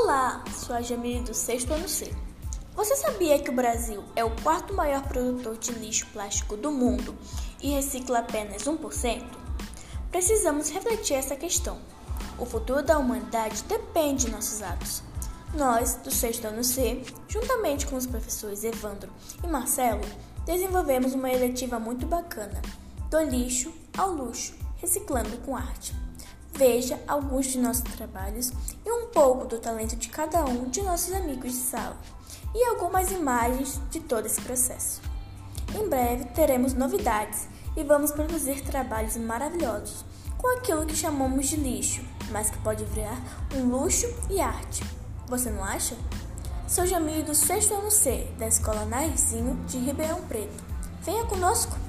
Olá, sou a Jamile do sexto ano C. Você sabia que o Brasil é o quarto maior produtor de lixo plástico do mundo e recicla apenas 1%? Precisamos refletir essa questão. O futuro da humanidade depende de nossos atos. Nós, do sexto ano C, juntamente com os professores Evandro e Marcelo, desenvolvemos uma eletiva muito bacana, do lixo ao luxo, reciclando com arte. Veja alguns de nossos trabalhos e um pouco do talento de cada um de nossos amigos de sala e algumas imagens de todo esse processo. Em breve teremos novidades e vamos produzir trabalhos maravilhosos com aquilo que chamamos de lixo, mas que pode virar um luxo e arte. Você não acha? Sou Jamil do sexto ano C da Escola Nairzinho de Ribeirão Preto. Venha conosco!